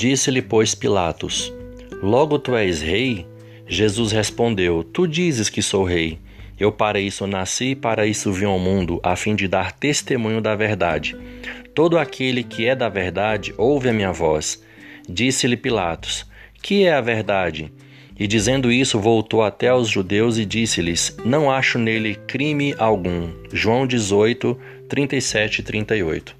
Disse-lhe, pois, Pilatos: Logo tu és rei? Jesus respondeu: Tu dizes que sou rei. Eu para isso nasci e para isso vim ao mundo, a fim de dar testemunho da verdade. Todo aquele que é da verdade ouve a minha voz. Disse-lhe Pilatos: Que é a verdade? E dizendo isso, voltou até aos judeus e disse-lhes: Não acho nele crime algum. João 18, 37 e 38.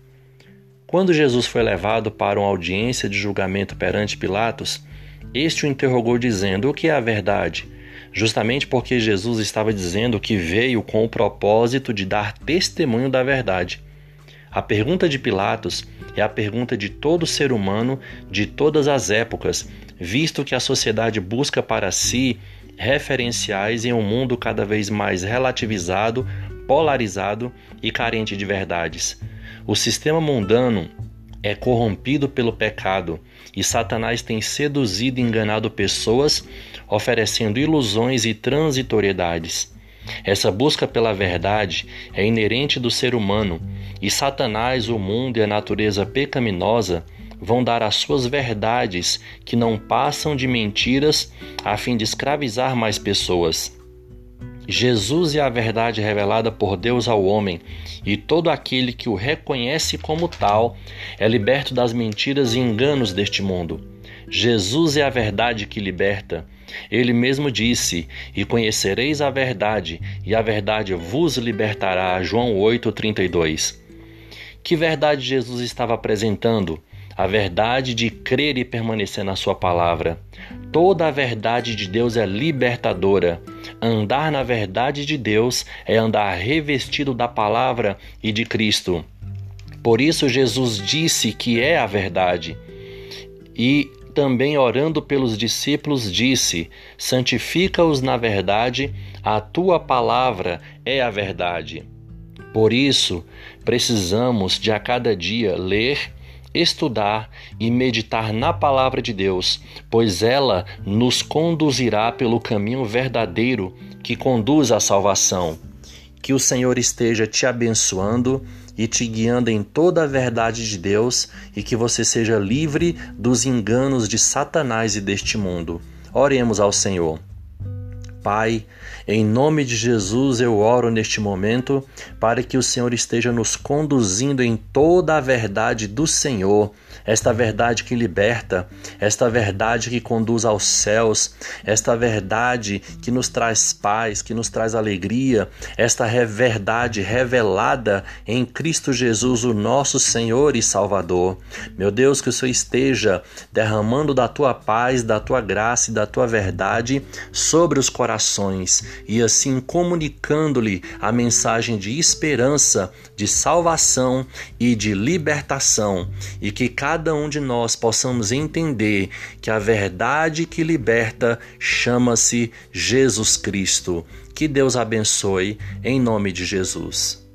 Quando Jesus foi levado para uma audiência de julgamento perante Pilatos, este o interrogou, dizendo: O que é a verdade? Justamente porque Jesus estava dizendo que veio com o propósito de dar testemunho da verdade. A pergunta de Pilatos é a pergunta de todo ser humano de todas as épocas, visto que a sociedade busca para si referenciais em um mundo cada vez mais relativizado, polarizado e carente de verdades. O sistema mundano é corrompido pelo pecado e Satanás tem seduzido e enganado pessoas, oferecendo ilusões e transitoriedades. Essa busca pela verdade é inerente do ser humano e Satanás, o mundo e a natureza pecaminosa vão dar as suas verdades que não passam de mentiras a fim de escravizar mais pessoas. Jesus é a verdade revelada por Deus ao homem, e todo aquele que o reconhece como tal é liberto das mentiras e enganos deste mundo. Jesus é a verdade que liberta. Ele mesmo disse: E conhecereis a verdade, e a verdade vos libertará. João 8:32. Que verdade Jesus estava apresentando? A verdade de crer e permanecer na Sua palavra. Toda a verdade de Deus é libertadora. Andar na verdade de Deus é andar revestido da palavra e de Cristo. Por isso, Jesus disse que é a verdade. E também orando pelos discípulos, disse: Santifica-os na verdade, a tua palavra é a verdade. Por isso, precisamos de a cada dia ler, estudar e meditar na palavra de Deus, pois ela nos conduzirá pelo caminho verdadeiro que conduz à salvação. Que o Senhor esteja te abençoando e te guiando em toda a verdade de Deus e que você seja livre dos enganos de Satanás e deste mundo. Oremos ao Senhor. Pai, em nome de Jesus eu oro neste momento para que o Senhor esteja nos conduzindo em toda a verdade do Senhor, esta verdade que liberta, esta verdade que conduz aos céus, esta verdade que nos traz paz, que nos traz alegria, esta verdade revelada em Cristo Jesus, o nosso Senhor e Salvador. Meu Deus, que o Senhor esteja derramando da tua paz, da tua graça e da tua verdade sobre os corações corações e assim comunicando-lhe a mensagem de esperança, de salvação e de libertação, e que cada um de nós possamos entender que a verdade que liberta chama-se Jesus Cristo. Que Deus abençoe em nome de Jesus.